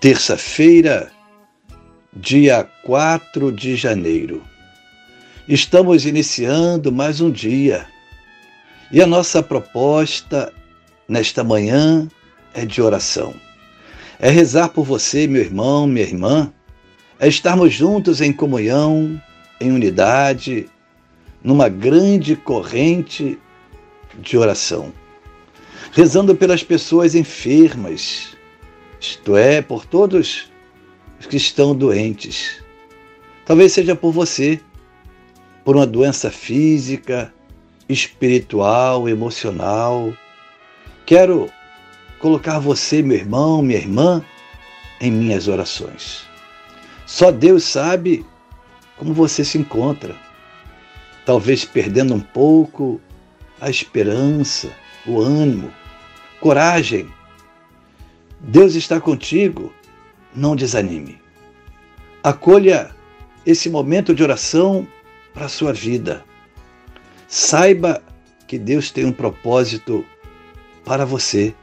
terça-feira, dia 4 de janeiro. Estamos iniciando mais um dia e a nossa proposta nesta manhã é de oração. É rezar por você, meu irmão, minha irmã, é estarmos juntos em comunhão, em unidade, numa grande corrente de oração. Rezando pelas pessoas enfermas, isto é, por todos os que estão doentes. Talvez seja por você, por uma doença física, espiritual, emocional. Quero colocar você, meu irmão, minha irmã, em minhas orações. Só Deus sabe como você se encontra. Talvez perdendo um pouco a esperança, o ânimo, coragem. Deus está contigo, não desanime. Acolha esse momento de oração para a sua vida. Saiba que Deus tem um propósito para você.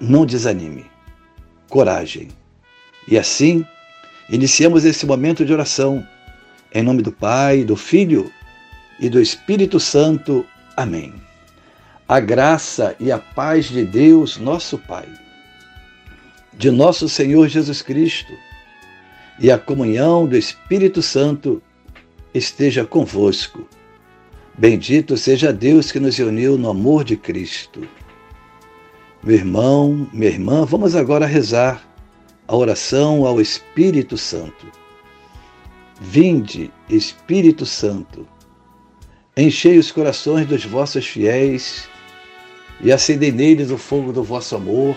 Não desanime. Coragem. E assim, iniciamos esse momento de oração. Em nome do Pai, do Filho e do Espírito Santo. Amém. A graça e a paz de Deus, nosso Pai, de nosso Senhor Jesus Cristo e a comunhão do Espírito Santo esteja convosco. Bendito seja Deus que nos uniu no amor de Cristo. Meu irmão, minha irmã, vamos agora rezar a oração ao Espírito Santo. Vinde, Espírito Santo, enchei os corações dos vossos fiéis e acendei neles o fogo do vosso amor.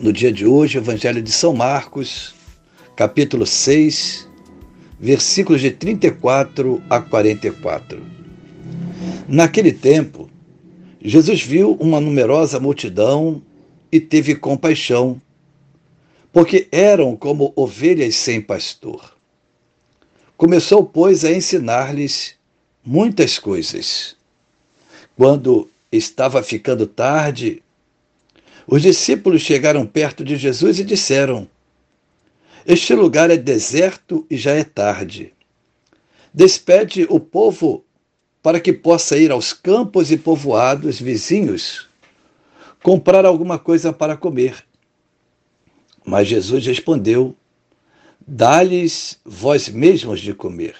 No dia de hoje, Evangelho de São Marcos, capítulo 6, versículos de 34 a 44. Naquele tempo, Jesus viu uma numerosa multidão e teve compaixão, porque eram como ovelhas sem pastor. Começou, pois, a ensinar-lhes muitas coisas. Quando estava ficando tarde, os discípulos chegaram perto de Jesus e disseram: este lugar é deserto e já é tarde. Despede o povo para que possa ir aos campos e povoados vizinhos comprar alguma coisa para comer. Mas Jesus respondeu: Dá-lhes vós mesmos de comer.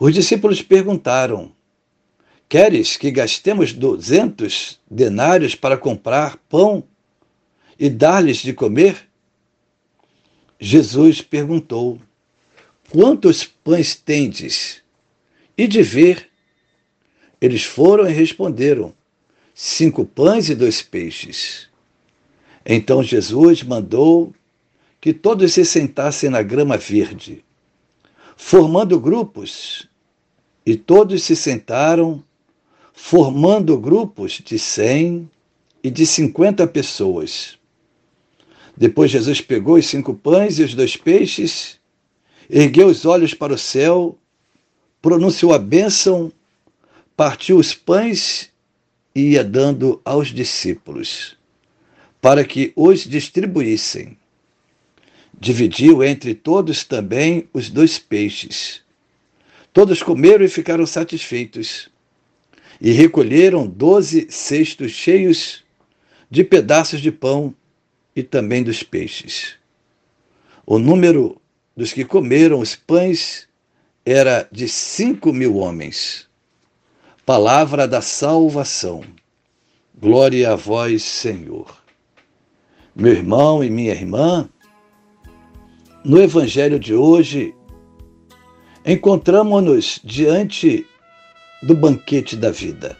Os discípulos perguntaram: Queres que gastemos duzentos denários para comprar pão e dar-lhes de comer? Jesus perguntou: Quantos pães tendes? E de ver, eles foram e responderam: Cinco pães e dois peixes. Então Jesus mandou que todos se sentassem na grama verde, formando grupos, e todos se sentaram, formando grupos de cem e de cinquenta pessoas. Depois Jesus pegou os cinco pães e os dois peixes, ergueu os olhos para o céu, pronunciou a bênção, partiu os pães e ia dando aos discípulos, para que os distribuíssem. Dividiu entre todos também os dois peixes. Todos comeram e ficaram satisfeitos. E recolheram doze cestos cheios de pedaços de pão e também dos peixes. O número dos que comeram os pães era de cinco mil homens. Palavra da salvação. Glória a vós, Senhor. Meu irmão e minha irmã, no Evangelho de hoje, encontramos-nos diante do banquete da vida.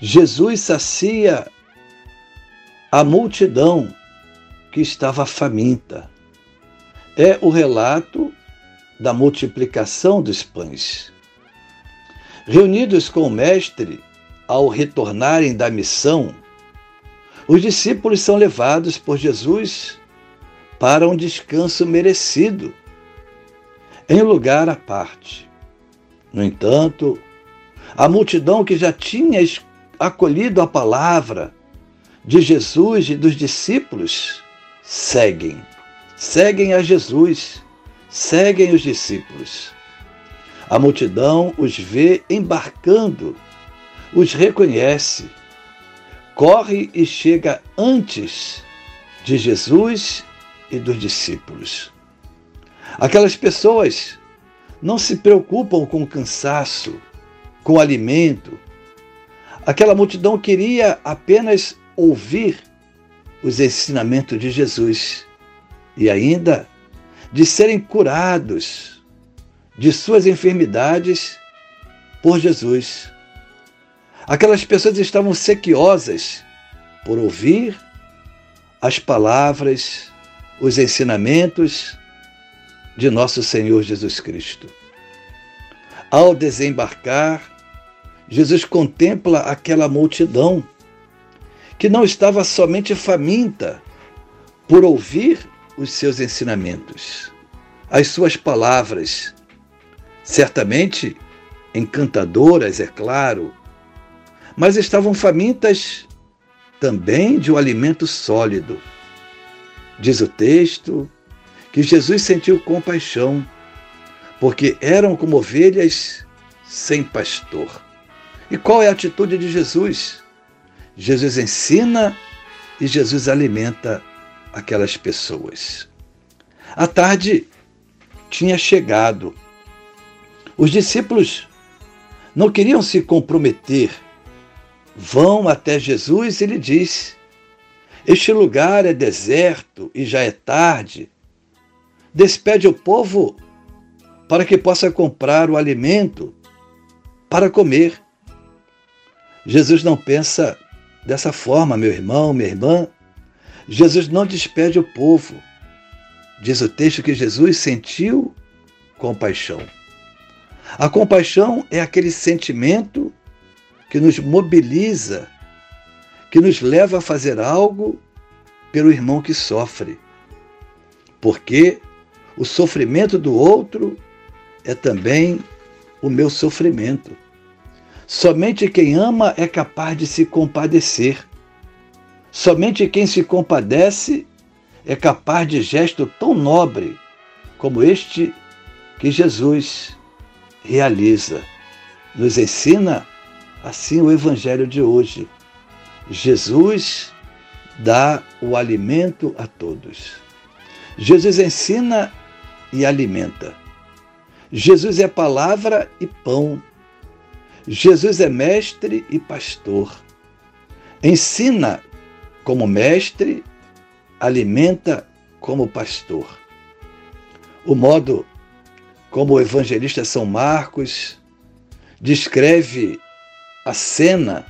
Jesus sacia a multidão que estava faminta. É o relato da multiplicação dos pães. Reunidos com o Mestre, ao retornarem da missão, os discípulos são levados por Jesus para um descanso merecido, em lugar à parte. No entanto, a multidão que já tinha acolhido a palavra de Jesus e dos discípulos seguem, seguem a Jesus, seguem os discípulos. A multidão os vê embarcando, os reconhece, corre e chega antes de Jesus e dos discípulos. Aquelas pessoas não se preocupam com o cansaço, com o alimento. Aquela multidão queria apenas ouvir os ensinamentos de Jesus e ainda de serem curados de suas enfermidades por Jesus. Aquelas pessoas estavam sequiosas por ouvir as palavras os ensinamentos de nosso Senhor Jesus Cristo. Ao desembarcar, Jesus contempla aquela multidão que não estava somente faminta por ouvir os seus ensinamentos, as suas palavras, certamente encantadoras, é claro, mas estavam famintas também de um alimento sólido Diz o texto que Jesus sentiu compaixão, porque eram como ovelhas sem pastor. E qual é a atitude de Jesus? Jesus ensina e Jesus alimenta aquelas pessoas. A tarde tinha chegado. Os discípulos não queriam se comprometer. Vão até Jesus e lhe diz: este lugar é deserto e já é tarde. Despede o povo para que possa comprar o alimento para comer. Jesus não pensa dessa forma, meu irmão, minha irmã. Jesus não despede o povo. Diz o texto que Jesus sentiu compaixão. A compaixão é aquele sentimento que nos mobiliza que nos leva a fazer algo pelo irmão que sofre. Porque o sofrimento do outro é também o meu sofrimento. Somente quem ama é capaz de se compadecer. Somente quem se compadece é capaz de gesto tão nobre como este que Jesus realiza. Nos ensina assim o Evangelho de hoje. Jesus dá o alimento a todos. Jesus ensina e alimenta. Jesus é palavra e pão. Jesus é mestre e pastor. Ensina como mestre, alimenta como pastor. O modo como o evangelista São Marcos descreve a cena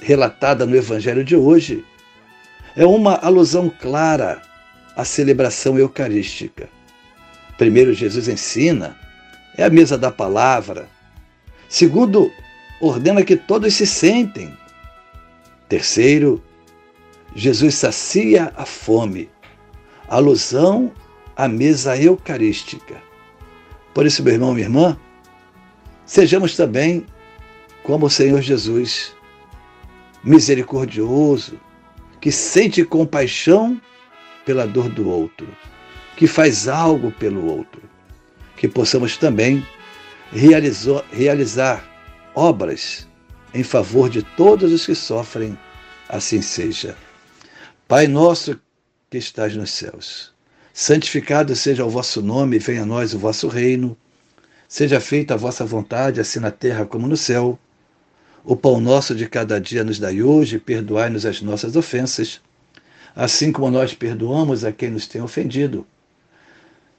relatada no Evangelho de hoje é uma alusão clara à celebração eucarística. Primeiro, Jesus ensina, é a mesa da palavra. Segundo, ordena que todos se sentem. Terceiro, Jesus sacia a fome, alusão à mesa eucarística. Por isso, meu irmão, minha irmã, sejamos também como o Senhor Jesus, misericordioso, que sente compaixão pela dor do outro, que faz algo pelo outro, que possamos também realizar obras em favor de todos os que sofrem, assim seja. Pai nosso que estás nos céus. Santificado seja o vosso nome, venha a nós o vosso reino. Seja feita a vossa vontade, assim na terra como no céu. O pão nosso de cada dia nos dai hoje, perdoai-nos as nossas ofensas, assim como nós perdoamos a quem nos tem ofendido.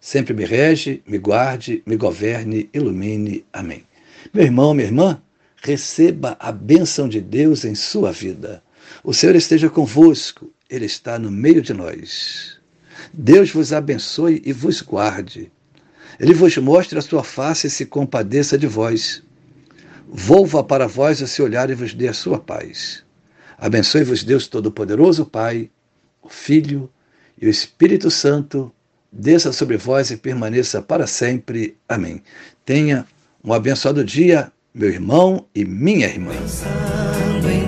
sempre me rege, me guarde, me governe, ilumine. Amém. Meu irmão, minha irmã, receba a bênção de Deus em sua vida. O Senhor esteja convosco, Ele está no meio de nós. Deus vos abençoe e vos guarde. Ele vos mostre a sua face e se compadeça de vós volva para vós o seu olhar e vos dê a sua paz. Abençoe-vos Deus Todo-Poderoso, Pai, o Filho e o Espírito Santo, desça sobre vós e permaneça para sempre. Amém. Tenha um abençoado dia, meu irmão e minha irmã. Pensando em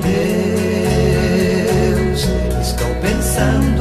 Deus, estou pensando